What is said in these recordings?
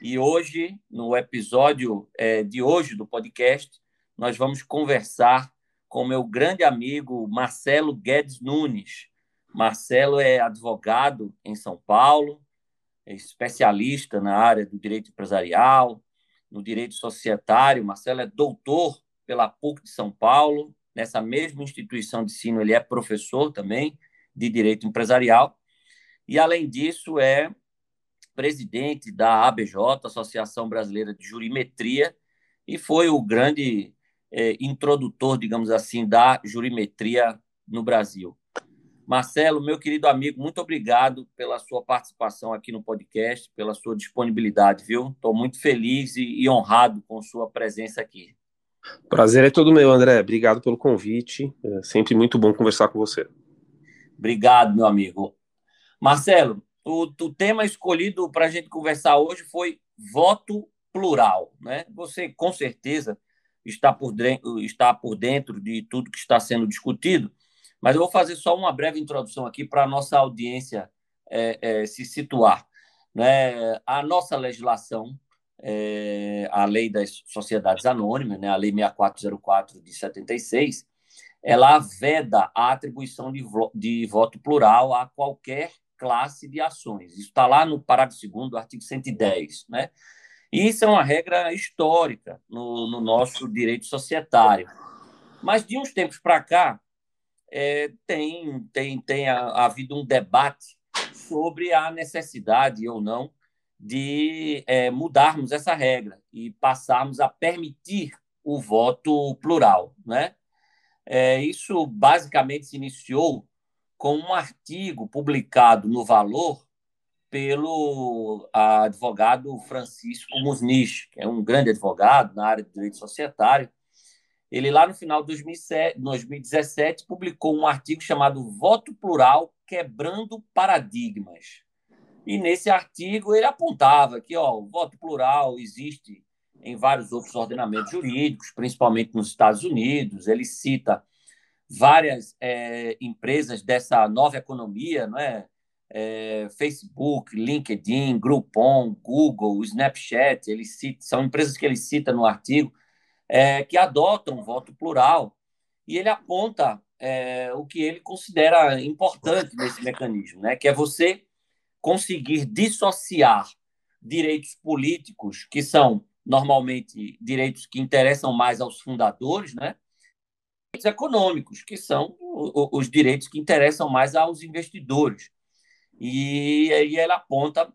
E hoje, no episódio é, de hoje do podcast, nós vamos conversar com meu grande amigo Marcelo Guedes Nunes. Marcelo é advogado em São Paulo, é especialista na área do direito empresarial, no direito societário. Marcelo é doutor pela PUC de São Paulo. Nessa mesma instituição de ensino, ele é professor também de direito empresarial. E, além disso, é presidente da ABJ, Associação Brasileira de Jurimetria, e foi o grande é, introdutor, digamos assim, da jurimetria no Brasil. Marcelo, meu querido amigo, muito obrigado pela sua participação aqui no podcast, pela sua disponibilidade, viu? Estou muito feliz e, e, honrado com sua presença aqui. Prazer é todo meu, André. Obrigado pelo convite. É sempre muito bom conversar com você. Obrigado, meu amigo. Marcelo, o, o tema escolhido para a gente conversar hoje foi voto plural. Né? Você, com certeza, está por, dentro, está por dentro de tudo que está sendo discutido, mas eu vou fazer só uma breve introdução aqui para a nossa audiência é, é, se situar. Né? A nossa legislação, é, a Lei das Sociedades Anônimas, né? a Lei 6404 de 76, ela veda a atribuição de, de voto plural a qualquer classe de ações. Isso está lá no parágrafo 2 do artigo 110. Né? E isso é uma regra histórica no, no nosso direito societário. Mas de uns tempos para cá, é, tem, tem, tem havido um debate sobre a necessidade ou não de é, mudarmos essa regra e passarmos a permitir o voto plural. Né? É, isso basicamente se iniciou com um artigo publicado no Valor pelo advogado Francisco Musnich, que é um grande advogado na área de direito societário. Ele, lá no final de 2017, publicou um artigo chamado Voto Plural Quebrando Paradigmas. E nesse artigo ele apontava que ó, o voto plural existe em vários outros ordenamentos jurídicos, principalmente nos Estados Unidos. Ele cita várias é, empresas dessa nova economia, não é? é? Facebook, LinkedIn, Groupon, Google, Snapchat, ele cita, são empresas que ele cita no artigo é, que adotam voto plural e ele aponta é, o que ele considera importante nesse mecanismo, né? Que é você conseguir dissociar direitos políticos que são normalmente direitos que interessam mais aos fundadores, né? Econômicos, que são os direitos que interessam mais aos investidores. E aí ela aponta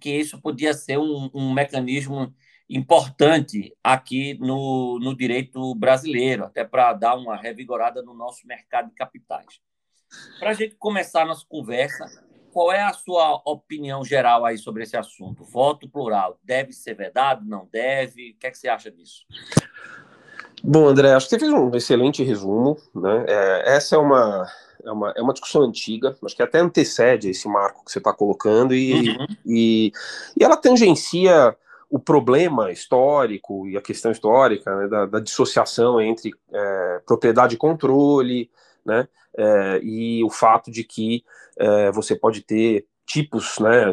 que isso podia ser um, um mecanismo importante aqui no, no direito brasileiro, até para dar uma revigorada no nosso mercado de capitais. Para a gente começar a nossa conversa, qual é a sua opinião geral aí sobre esse assunto? Voto plural deve ser vedado? Não deve? O que, é que você acha disso? Bom, André, acho que você fez um excelente resumo. Né? É, essa é uma, é, uma, é uma discussão antiga, acho que até antecede esse marco que você está colocando, e, uhum. e, e, ela tangencia o problema histórico e a questão histórica né, da, da, dissociação entre é, propriedade e controle, né, é, e o fato de que é, você pode ter tipos, né,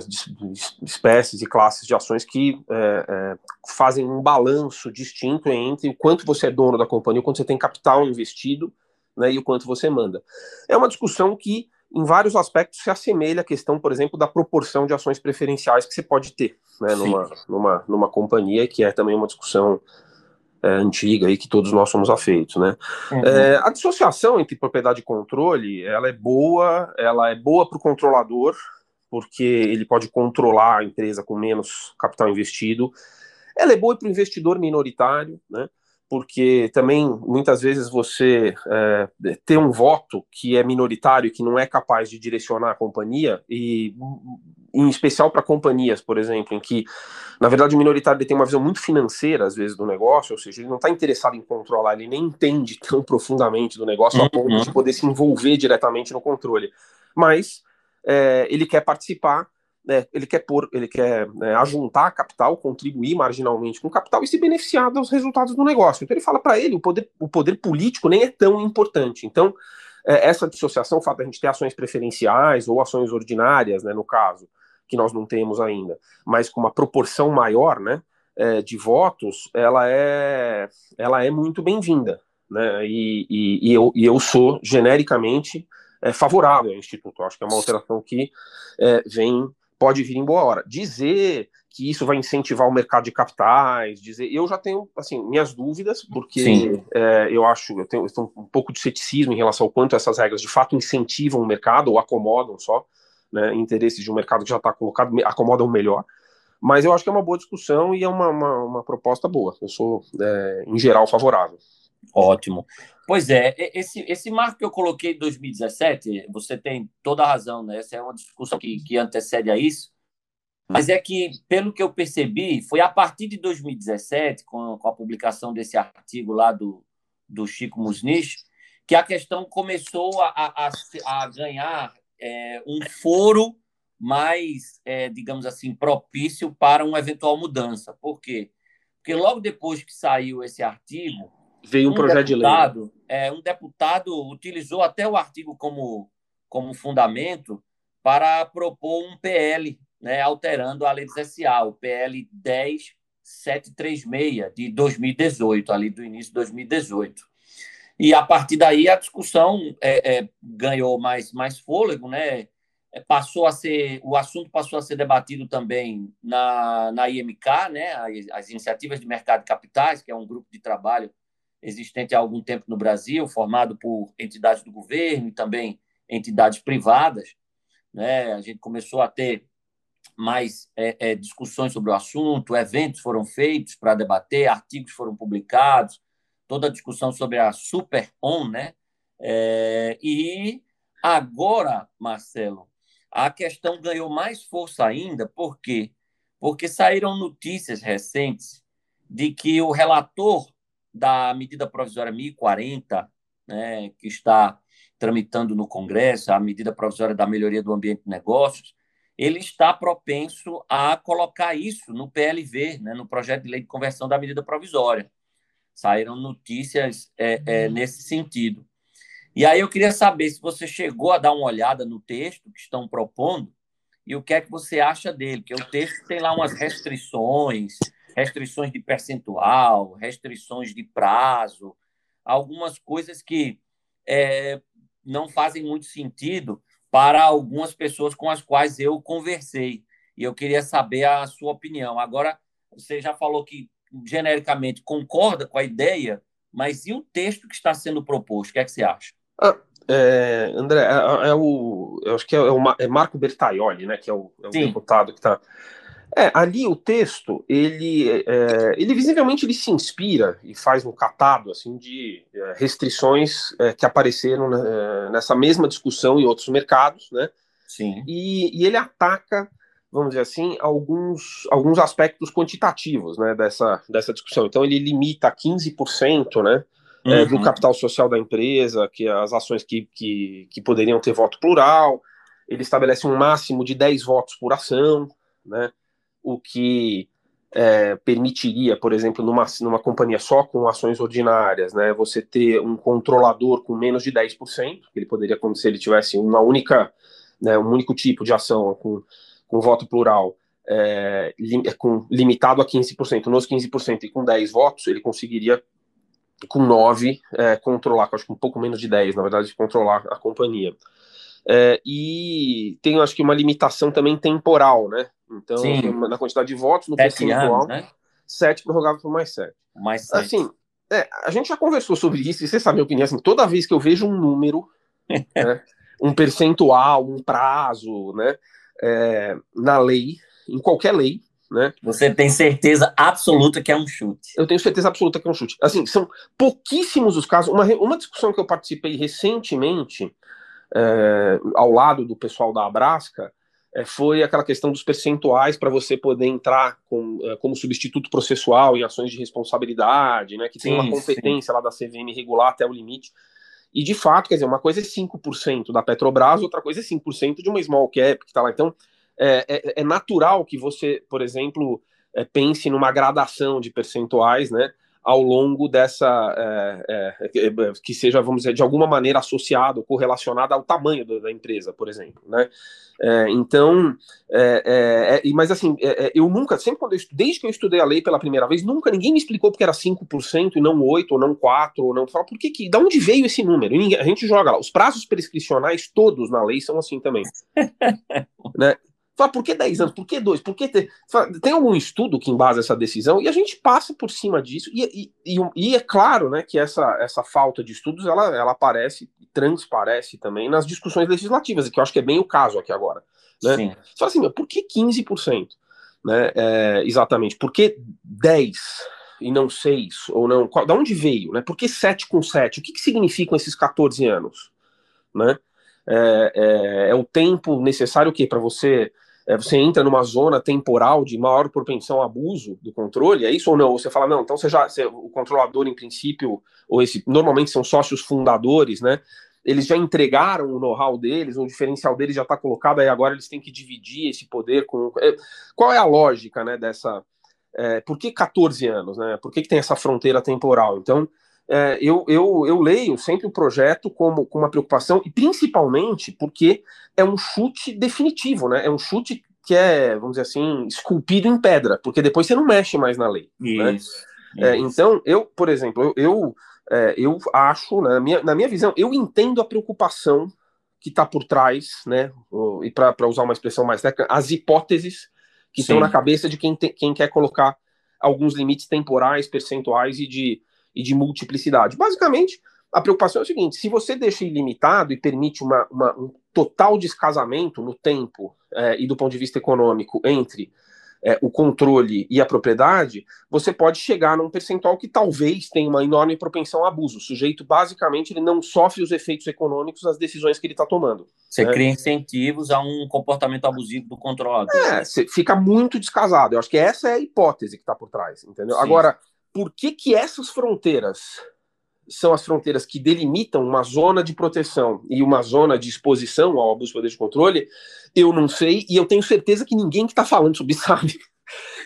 espécies e classes de ações que é, é, fazem um balanço distinto entre o quanto você é dono da companhia, o quanto você tem capital investido, né, e o quanto você manda. É uma discussão que, em vários aspectos, se assemelha à questão, por exemplo, da proporção de ações preferenciais que você pode ter, né, numa, numa, numa companhia, que é também uma discussão é, antiga aí que todos nós somos afeitos, né? Uhum. É, a dissociação entre propriedade e controle, ela é boa, ela é boa para o controlador, porque ele pode controlar a empresa com menos capital investido. Ela é boa para o investidor minoritário, né? porque também muitas vezes você é, ter um voto que é minoritário, que não é capaz de direcionar a companhia, e em especial para companhias, por exemplo, em que, na verdade, o minoritário tem uma visão muito financeira, às vezes, do negócio, ou seja, ele não está interessado em controlar, ele nem entende tão profundamente do negócio uhum. a ponto de poder se envolver diretamente no controle. Mas é, ele quer participar né, ele quer pôr, ele quer né, ajuntar capital, contribuir marginalmente com capital e se beneficiar dos resultados do negócio. Então ele fala para ele, o poder, o poder político nem é tão importante. Então é, essa dissociação, o fato de a gente ter ações preferenciais ou ações ordinárias, né, no caso, que nós não temos ainda, mas com uma proporção maior, né, é, de votos, ela é, ela é muito bem-vinda, né, e, e, e, eu, e eu sou genericamente é, favorável ao Instituto. Acho que é uma alteração que é, vem pode vir em boa hora. Dizer que isso vai incentivar o mercado de capitais, dizer, eu já tenho assim minhas dúvidas, porque é, eu acho, eu tenho, eu tenho, um pouco de ceticismo em relação ao quanto essas regras de fato incentivam o mercado ou acomodam só, né, interesses de um mercado que já está colocado, acomodam melhor. Mas eu acho que é uma boa discussão e é uma, uma, uma proposta boa. Eu sou, é, em geral, favorável. Ótimo. Pois é, esse, esse marco que eu coloquei em 2017, você tem toda a razão, né? Essa é uma discussão que, que antecede a isso. Mas é que, pelo que eu percebi, foi a partir de 2017, com, com a publicação desse artigo lá do, do Chico Musnich, que a questão começou a, a, a ganhar é, um foro mais, é, digamos assim, propício para uma eventual mudança. Por quê? Porque logo depois que saiu esse artigo, veio um, um projeto deputado, de lei. É, um deputado utilizou até o artigo como, como fundamento para propor um PL, né, alterando a lei do SA, o PL 10736 de 2018, ali do início de 2018. E a partir daí a discussão é, é, ganhou mais, mais fôlego, né? É, passou a ser o assunto passou a ser debatido também na, na IMK, né? As, as iniciativas de mercado de capitais, que é um grupo de trabalho existente há algum tempo no Brasil, formado por entidades do governo e também entidades privadas. Né? A gente começou a ter mais é, é, discussões sobre o assunto, eventos foram feitos para debater, artigos foram publicados, toda a discussão sobre a Super On, né? É, e agora, Marcelo, a questão ganhou mais força ainda, por quê? Porque saíram notícias recentes de que o relator da medida provisória 1040, né, que está tramitando no Congresso, a medida provisória da melhoria do ambiente de negócios, ele está propenso a colocar isso no PLV, né, no projeto de lei de conversão da medida provisória. Saíram notícias é, é, nesse sentido. E aí eu queria saber se você chegou a dar uma olhada no texto que estão propondo e o que é que você acha dele, porque o texto tem lá umas restrições, restrições de percentual, restrições de prazo, algumas coisas que é, não fazem muito sentido para algumas pessoas com as quais eu conversei. E eu queria saber a sua opinião. Agora, você já falou que genericamente concorda com a ideia, mas e o texto que está sendo proposto? O que é que você acha? Ah, é, André, é, é, o, eu acho que é, o, é Marco Bertaioli, né, que é o, é o deputado que está é, ali o texto, ele, é, ele visivelmente ele se inspira e faz um catado assim de é, restrições é, que apareceram né, nessa mesma discussão em outros mercados, né? Sim. E, e, ele ataca, vamos dizer assim, alguns, alguns aspectos quantitativos, né, dessa, dessa discussão. Então ele limita a 15%, né? É, uhum. do capital social da empresa, que as ações que, que, que poderiam ter voto plural, ele estabelece um máximo de 10 votos por ação, né? O que é, permitiria, por exemplo, numa, numa companhia só com ações ordinárias, né, você ter um controlador com menos de 10%, que ele poderia acontecer se ele tivesse uma única, né, um único tipo de ação com, com voto plural, é, lim, é, com, limitado a 15%, nos 15% e com 10 votos, ele conseguiria com 9 é, controlar, acho que um pouco menos de 10, na verdade, controlar a companhia. É, e tem, acho que, uma limitação também temporal, né? Então, Sim. na quantidade de votos, no percentual, né? sete prorrogável por mais sete. Mais sete. Assim, é, a gente já conversou sobre isso, e você sabe a minha opinião, assim, toda vez que eu vejo um número, né, um percentual, um prazo, né, é, na lei, em qualquer lei, Né? Você tem certeza absoluta que é um chute? Eu tenho certeza absoluta que é um chute. Assim, são pouquíssimos os casos. Uma, uma discussão que eu participei recentemente, é, ao lado do pessoal da Abrasca, é, foi aquela questão dos percentuais para você poder entrar com, é, como substituto processual em ações de responsabilidade, né, que tem sim, uma competência sim. lá da CVM regular até o limite. E de fato, quer dizer, uma coisa é 5% da Petrobras, outra coisa é 5% de uma small cap que está lá. Então, é, é, é, natural que você, por exemplo, é, pense numa gradação de percentuais, né? Ao longo dessa é, é, é, que seja, vamos dizer, de alguma maneira associado, correlacionado ao tamanho da empresa, por exemplo, né? É, então, é, é, mas assim, eu nunca, sempre quando eu, desde que eu estudei a lei pela primeira vez, nunca ninguém me explicou porque era 5% e não 8, ou não 4, ou não, fala, por que que, da onde veio esse número? Ninguém, a gente joga lá, os prazos prescricionais todos na lei são assim também, né? Fala, por que 10 anos? Por que 2? Por que ter... Fala, tem algum estudo que embasa essa decisão? E a gente passa por cima disso. E, e, e, é claro né, que essa, essa falta de estudos ela, ela aparece, transparece também nas discussões legislativas, que eu acho que é bem o caso aqui agora. Né? Sim. Você fala assim, meu, por que 15%? Né? É, exatamente. Por que 10%? e não 6, ou não, qual, da onde veio, né? Por que 7 com 7? O que, que significam esses 14 anos, né? É, é, é o tempo necessário o quê? Para você é, você entra numa zona temporal de maior propensão a abuso do controle, é isso ou não? Ou você fala, não, então você já, você, o controlador, em princípio, ou esse, normalmente são sócios fundadores, né? Eles já entregaram o know-how deles, o diferencial deles já está colocado, aí agora eles têm que dividir esse poder com. É, qual é a lógica, né, dessa. É, por que 14 anos, né? Por que, que tem essa fronteira temporal? Então, é, eu, eu, eu leio sempre o projeto como com uma preocupação, e principalmente porque é um chute definitivo, né? É um chute que é, vamos dizer assim, esculpido em pedra, porque depois você não mexe mais na lei. Né? Isso, né? isso. É, então, eu, por exemplo, eu, eu, é, eu acho, né, na minha, na minha visão, eu entendo a preocupação que está por trás, né? E para usar uma expressão mais técnica, as hipóteses que estão na cabeça de quem, te, quem quer colocar alguns limites temporais, percentuais e de e de multiplicidade. Basicamente, a preocupação é o seguinte: se você deixa ilimitado e permite uma, uma um total descasamento no tempo é, e do ponto de vista econômico entre é, o controle e a propriedade, você pode chegar num percentual que talvez tenha uma enorme propensão a abuso. O sujeito, basicamente, ele não sofre os efeitos econômicos das decisões que ele está tomando. Você né? cria incentivos a um comportamento abusivo do controlador. É, fica muito descasado. Eu acho que essa é a hipótese que está por trás, entendeu? Sim. Agora, por que, que essas fronteiras são as fronteiras que delimitam uma zona de proteção e uma zona de exposição ao abuso de poder de controle, eu não sei, e eu tenho certeza que ninguém que está falando sobre sabe.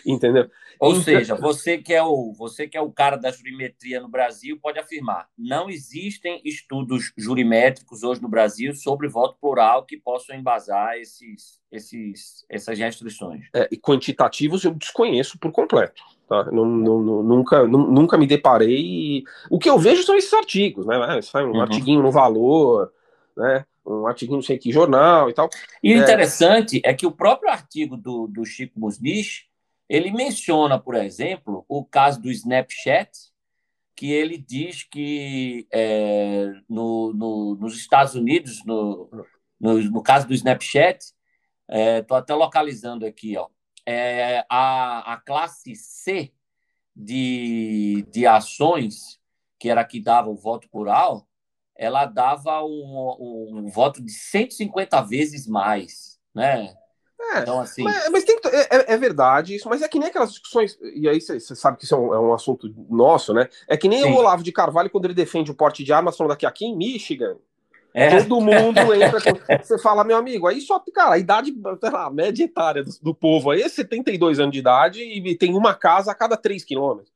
Entendeu? Ou então, seja, você que, é o, você que é o cara da jurimetria no Brasil pode afirmar: não existem estudos jurimétricos hoje no Brasil sobre voto plural que possam embasar esses, esses, essas restrições. É, e quantitativos eu desconheço por completo. Tá? Nunca, nunca me deparei. O que eu vejo são esses artigos, né? Ah, sai um uhum. artiguinho no valor, né? Um artiguinho não sei que jornal e tal. E o é... interessante é que o próprio artigo do, do Chico Musnich ele menciona, por exemplo, o caso do Snapchat, que ele diz que é, no, no, nos Estados Unidos, no, no, caso do Snapchat, estou é, até localizando aqui, ó, é, a, a classe C de, de ações, que era a que dava o voto plural, ela dava um, um voto de 150 vezes mais, né? É, então, assim... mas, mas tem, é, é, é, verdade isso, mas é que nem aquelas discussões, e aí você sabe que isso é um, é um, assunto nosso, né? É que nem Sim. o Olavo de Carvalho quando ele defende o porte de armas, falando que aqui em Michigan, é. Todo mundo entra. Com... Você fala, meu amigo, aí só, cara, a idade, lá, a média etária do, do, povo aí é 72 anos de idade e tem uma casa a cada 3 quilômetros.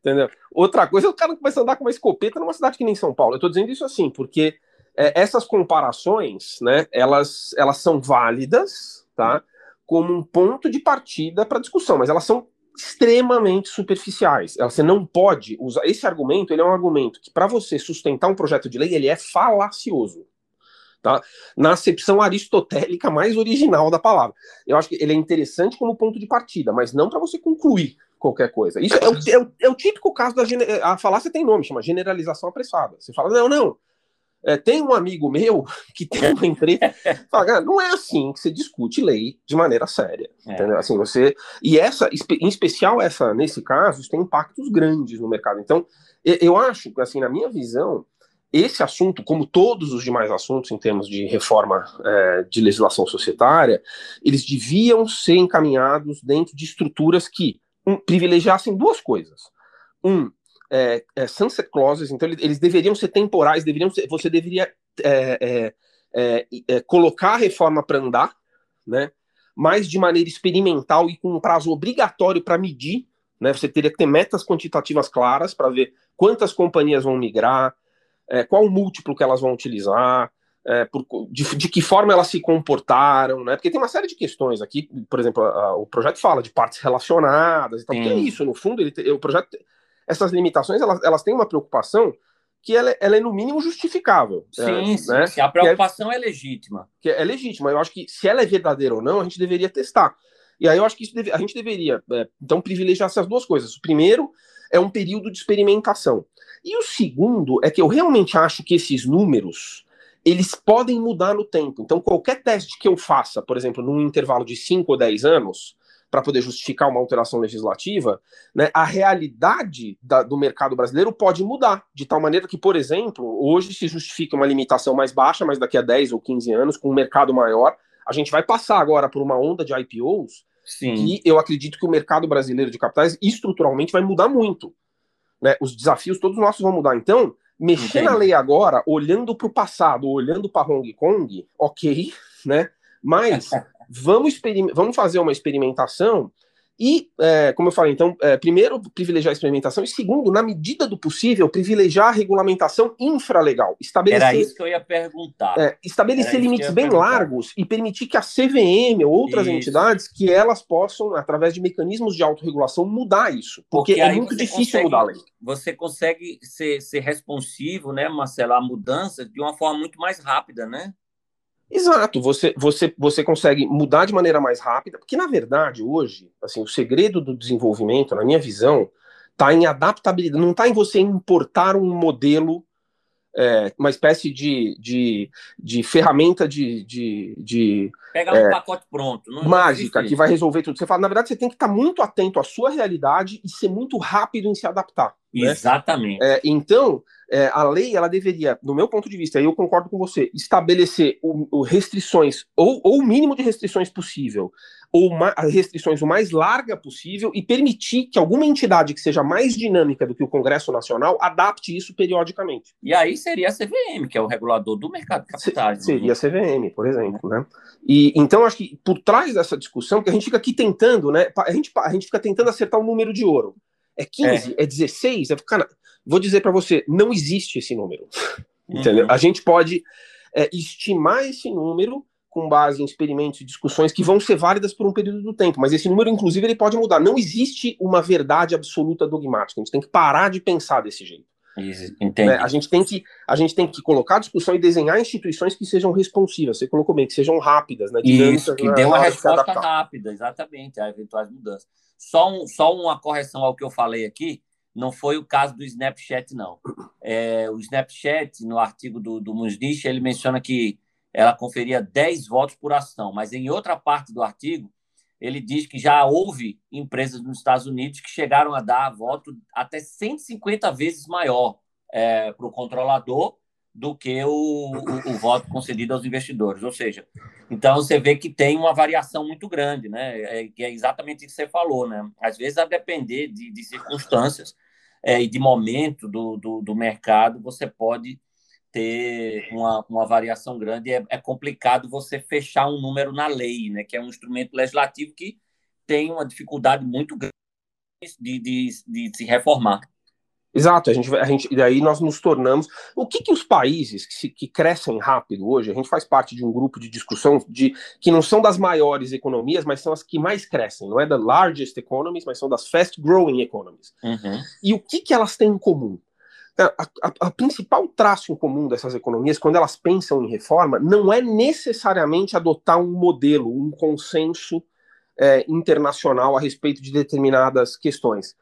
Entendeu? Outra coisa, o cara começa a andar com uma escopeta numa cidade que nem São Paulo. Eu tô dizendo isso assim, porque é, essas comparações, né, elas, elas são válidas, tá? Como um ponto de partida para discussão, mas elas são extremamente superficiais. Você não pode usar esse argumento. Ele é um argumento que, para você sustentar um projeto de lei, ele é falacioso. Tá? Na acepção aristotélica mais original da palavra. Eu acho que ele é interessante como ponto de partida, mas não para você concluir qualquer coisa. Isso é o, é o, é o típico caso da a falácia tem nome, chama generalização apressada. Você fala, não, não. É, tem um amigo meu que tem uma empresa. fala, não é assim que você discute lei de maneira séria. É. Entendeu? Assim, você. E essa, em especial essa, nesse caso, tem impactos grandes no mercado. Então, eu acho, assim, na minha visão, esse assunto, como todos os demais assuntos em termos de reforma é, de legislação societária, eles deviam ser encaminhados dentro de estruturas que um, privilegiassem duas coisas. Um, é, é, sunset clauses, então eles deveriam ser temporais, deveriam ser, você deveria é, é, é, colocar a reforma para andar, né? Mas de maneira experimental e com um prazo obrigatório para medir, né? Você teria que ter metas quantitativas claras para ver quantas companhias vão migrar, qual o múltiplo que elas vão utilizar, é, por, de, de, que forma elas se comportaram, né? Porque tem uma série de questões aqui, por exemplo, a, a, o projeto fala de partes relacionadas e tal, porque é isso, no fundo, ele, o projeto essas limitações elas, elas têm uma preocupação que ela, ela é no mínimo justificável. Sim, é, sim, né? sim. a preocupação é, é, legítima. Que é, legítima. Eu acho que se ela é verdadeira ou não, a gente deveria testar. E aí eu acho que deve, a gente deveria, é, então, privilegiar essas duas coisas. O primeiro é um período de experimentação. E o segundo é que eu realmente acho que esses números eles podem mudar no tempo. Então, qualquer teste que eu faça, por exemplo, num intervalo de 5 ou 10 anos, para poder justificar uma alteração legislativa, né, a realidade da, do mercado brasileiro pode mudar, de tal maneira que, por exemplo, hoje se justifica uma limitação mais baixa, mas daqui a 10 ou 15 anos, com um mercado maior, a gente vai passar agora por uma onda de IPOs Sim. que eu acredito que o mercado brasileiro de capitais estruturalmente vai mudar muito. Né? Os desafios todos nossos vão mudar. Então, mexer Entendi. na lei agora, olhando para o passado, olhando para Hong Kong, ok, né? Mas vamos, vamos fazer uma experimentação e, é, como eu falei, então, é, primeiro, privilegiar a experimentação, e segundo, na medida do possível, privilegiar a regulamentação infralegal. Estabelecer, Era isso que eu ia perguntar. É, estabelecer limites bem perguntar. largos e permitir que a CVM ou outras isso. entidades, que elas possam, através de mecanismos de autorregulação, mudar isso. Porque, porque é muito difícil consegue, mudar a lei. Você consegue ser, ser responsivo, né, Marcelo, a mudança de uma forma muito mais rápida, né? Exato, você, você, você consegue mudar de maneira mais rápida, porque na verdade hoje, assim, o segredo do desenvolvimento, na minha visão, está em adaptabilidade, não está em você importar um modelo, é, uma espécie de, de, de ferramenta de, de, de pegar é, um pacote pronto, não mágica que vai resolver tudo. Você fala, na verdade, você tem que estar muito atento à sua realidade e ser muito rápido em se adaptar. Né? Exatamente. É, então, é, a lei ela deveria, no meu ponto de vista, e eu concordo com você, estabelecer o, o restrições, ou, ou, o mínimo de restrições possível, ou uma, restrições o mais larga possível, e permitir que alguma entidade que seja mais dinâmica do que o Congresso Nacional adapte isso periodicamente. E aí seria a CVM, que é o regulador do mercado de capitais. Se, seria a CVM, por exemplo, né? E então acho que por trás dessa discussão, que a gente fica aqui tentando, né? A gente, a gente fica tentando acertar o um número de ouro. É 15? É, é 16? É, cara, vou dizer para você, não existe esse número. Uhum. Entendeu? A gente pode é, estimar esse número com base em experimentos e discussões que vão ser válidas por um período do tempo, mas esse número, inclusive, ele pode mudar. Não existe uma verdade absoluta dogmática. A gente tem que parar de pensar desse jeito. Entendi. Né? A, gente tem que, a gente tem que colocar a discussão e desenhar instituições que sejam responsivas. Você colocou bem, que sejam rápidas, né? Isso, que dê uma resposta rápida, exatamente, a eventuais mudanças. Só, um, só uma correção ao que eu falei aqui, não foi o caso do Snapchat, não. É, o Snapchat, no artigo do, do Musnich, ele menciona que ela conferia 10 votos por ação, mas em outra parte do artigo, ele diz que já houve empresas nos Estados Unidos que chegaram a dar voto até 150 vezes maior é, para o controlador do que o, o, o, voto concedido aos investidores. Ou seja, então você vê que tem uma variação muito grande, né? É, que é exatamente isso que você falou, né? Às vezes, a depender de, de circunstâncias é, e de momento do, do, do, mercado, você pode ter uma, uma variação grande. É, é complicado você fechar um número na lei, né? Que é um instrumento legislativo que tem uma dificuldade muito grande de, de, de se reformar. Exato, a gente, a gente, e daí nós nos tornamos. O que, que os países que, se, que crescem rápido hoje, a gente faz parte de um grupo de discussão de que não são das maiores economias, mas são as que mais crescem, não é da largest economies, mas são das fast growing economies. Uhum. E o que, que elas têm em comum? A, a, a, principal traço em comum dessas economias, quando elas pensam em reforma, não é necessariamente adotar um modelo, um consenso é, internacional a respeito de determinadas questões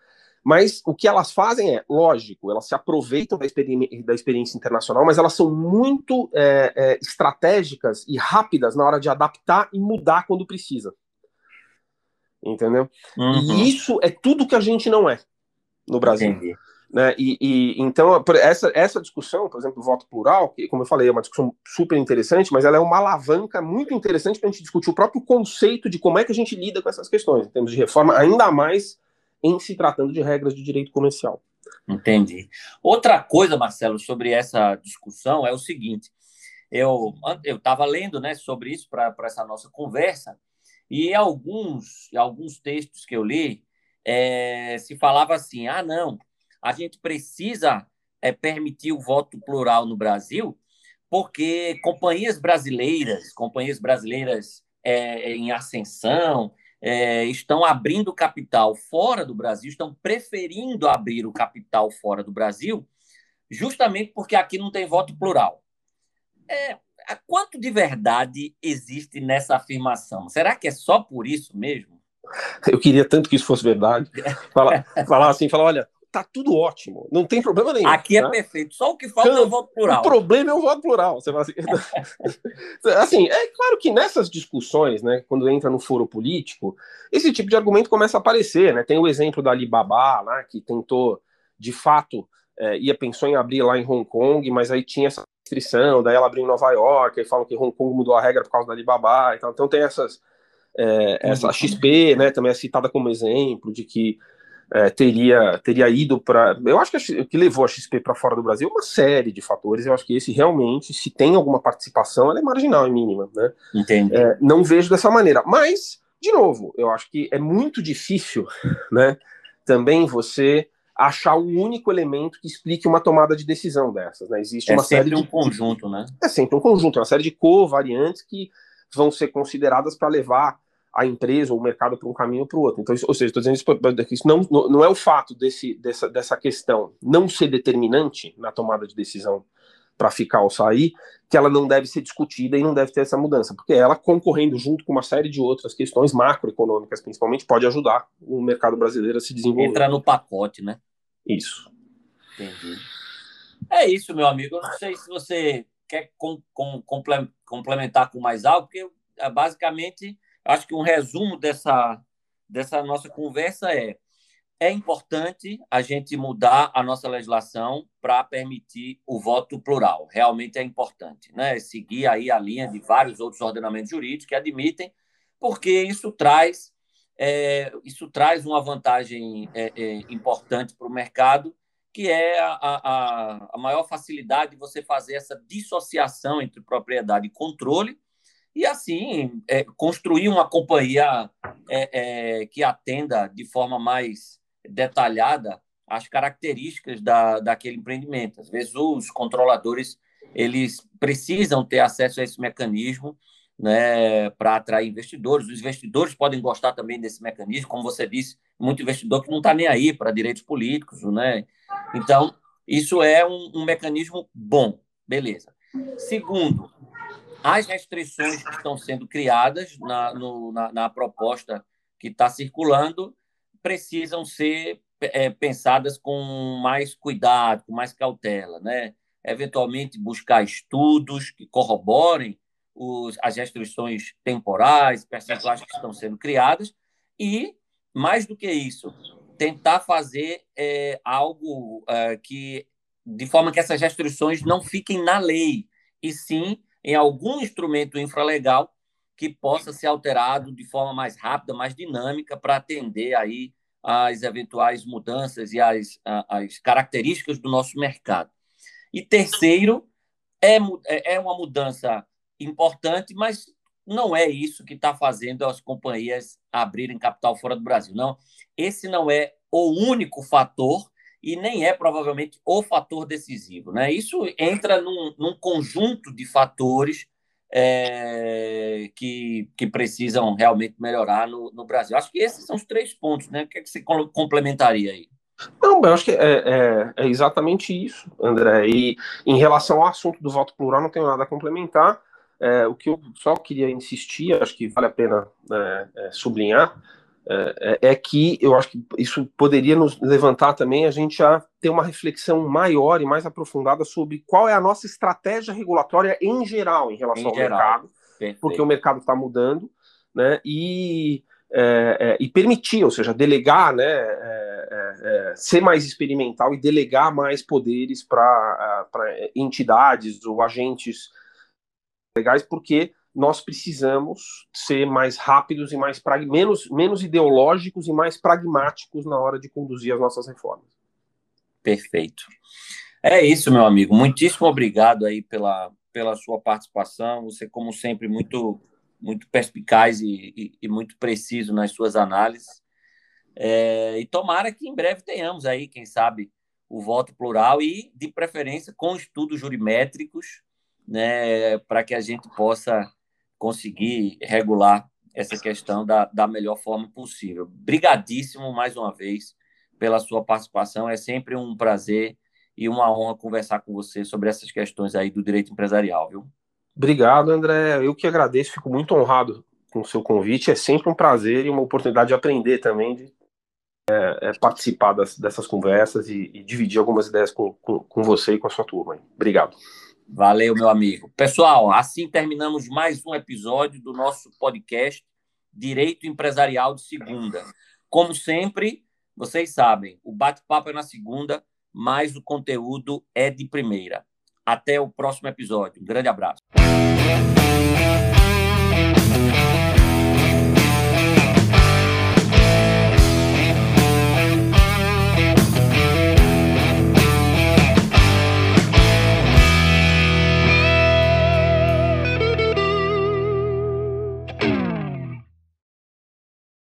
Mas o que elas fazem é, lógico, elas se aproveitam da, experi da experiência internacional, mas elas são muito é, é, estratégicas e rápidas na hora de adaptar e mudar quando precisa. Entendeu? Uhum. E isso é tudo que a gente não é no Brasil. Entendi. Né? E, e, então essa, essa discussão, por exemplo, do voto plural, que como eu falei, é uma discussão super interessante, mas ela é uma alavanca muito interessante para a gente discutir o próprio conceito de como é que a gente lida com essas questões, em termos de reforma, ainda mais em se tratando de regras de direito comercial. Entendi. Outra coisa, Marcelo, sobre essa discussão é o seguinte: eu eu estava lendo, né, sobre isso para essa nossa conversa e alguns alguns textos que eu li é, se falava assim, ah, não, a gente precisa é, permitir o voto plural no Brasil, porque companhias brasileiras, companhias brasileiras é, em ascensão, é, estão abrindo capital fora do Brasil, estão preferindo abrir o capital fora do Brasil, justamente porque aqui não tem voto plural. É, quanto de verdade existe nessa afirmação? Será que é só por isso mesmo? Eu queria tanto que isso fosse verdade. Falar, falar assim, falar, olha, tá tudo ótimo, não tem problema nenhum. Aqui é né? perfeito, só o que falta então, é o voto plural. O problema é o voto plural. Você assim, assim, é claro que nessas discussões, né, quando entra no foro político, esse tipo de argumento começa a aparecer, né? Tem o exemplo da Alibaba, lá, que tentou, de fato, é, ia pensou em abrir lá em Hong Kong, mas aí tinha essa restrição, daí ela abriu em Nova York, e falam que Hong Kong mudou a regra por causa da Alibaba e tal. Então tem essas é, essa. XP, né, também é citada como exemplo de que é, teria, teria ido para. Eu acho que o que levou a XP para fora do Brasil é uma série de fatores. Eu acho que esse realmente, se tem alguma participação, ela é marginal e mínima. Né? Entendi. É, não vejo dessa maneira. Mas, de novo, eu acho que é muito difícil né, também você achar um único elemento que explique uma tomada de decisão dessas. Né? Existe é uma série de um conjunto, né? É sempre um conjunto, é uma série de covariantes que vão ser consideradas para levar a empresa ou o mercado para um caminho ou para o outro. Então, ou seja, estou dizendo isso, isso não, não é o fato desse, dessa, dessa questão não ser determinante na tomada de decisão para ficar ou sair, que ela não deve ser discutida e não deve ter essa mudança, porque ela concorrendo junto com uma série de outras questões macroeconômicas, principalmente, pode ajudar o mercado brasileiro a se desenvolver. Entra no pacote, né? Isso. Entendi. É isso, meu amigo. Eu não sei se você quer com, com, complementar com mais algo, porque é, basicamente Acho que um resumo dessa, dessa nossa conversa é: é importante a gente mudar a nossa legislação para permitir o voto plural. Realmente é importante, né? Seguir aí a linha de vários outros ordenamentos jurídicos que admitem, porque isso traz é, isso traz uma vantagem é, é, importante para o mercado, que é a, a, a maior facilidade de você fazer essa dissociação entre propriedade e controle e assim é, construir uma companhia é, é, que atenda de forma mais detalhada as características da, daquele empreendimento. Às vezes os controladores eles precisam ter acesso a esse mecanismo né, para atrair investidores. Os investidores podem gostar também desse mecanismo, como você disse, muito investidor que não está nem aí para direitos políticos, né? Então isso é um, um mecanismo bom, beleza. Segundo, as restrições que estão sendo criadas na, no, na, na proposta que está circulando precisam ser é, pensadas com mais cuidado, com mais cautela, né? Eventualmente buscar estudos que corroborem os, as restrições temporais, percentuais que estão sendo criadas e, mais do que isso, tentar fazer é, algo é, que de forma que essas restrições não fiquem na lei e sim em algum instrumento infralegal que possa ser alterado de forma mais rápida, mais dinâmica, para atender aí às eventuais mudanças e às, características do nosso mercado. E terceiro, é, é, é uma mudança importante, mas não é isso que está fazendo as companhias abrirem capital fora do Brasil. Não, esse não é o único fator e nem é provavelmente o fator decisivo. Né? Isso entra num, num conjunto de fatores é, que, que precisam realmente melhorar no, no Brasil. Acho que esses são os três pontos. Né? O que, é que você complementaria aí? Não, eu acho que é, é, é, exatamente isso, André. E em relação ao assunto do voto plural, não tenho nada a complementar. É, o que eu só queria insistir, acho que vale a pena né, é, sublinhar, é, é, é, que eu acho que isso poderia nos levantar também a gente a ter uma reflexão maior e mais aprofundada sobre qual é a nossa estratégia regulatória em geral em relação em ao geral. mercado, Perfeito. porque o mercado está mudando, né? E, é, é, e permitir, ou seja, delegar, né? É, é, ser mais experimental e delegar mais poderes para entidades ou agentes legais, porque nós precisamos ser mais rápidos e mais menos, menos ideológicos e mais pragmáticos na hora de conduzir as nossas reformas. Perfeito. É isso, meu amigo. Muitíssimo obrigado aí pela, pela sua participação. Você, como sempre, muito, muito perspicaz e, e, e muito preciso nas suas análises. É, e tomara que em breve tenhamos aí, quem sabe, o voto plural e, de preferência, com estudos jurimétricos, né, para que a gente possa conseguir regular essa questão da, da melhor forma possível. Brigadíssimo mais uma vez pela sua participação. É sempre um prazer e uma honra conversar com você sobre essas questões aí do direito empresarial, viu? Obrigado, André. Eu que agradeço, fico muito honrado com o seu convite. É sempre um prazer e uma oportunidade de aprender também, de é, é, participar das, dessas conversas e, e, dividir algumas ideias com, com, com você e com a sua turma. Obrigado. Valeu, meu amigo. Pessoal, assim terminamos mais um episódio do nosso podcast Direito Empresarial de Segunda. Como sempre, vocês sabem, o bate-papo é na segunda, mas o conteúdo é de primeira. Até o próximo episódio. Um grande abraço.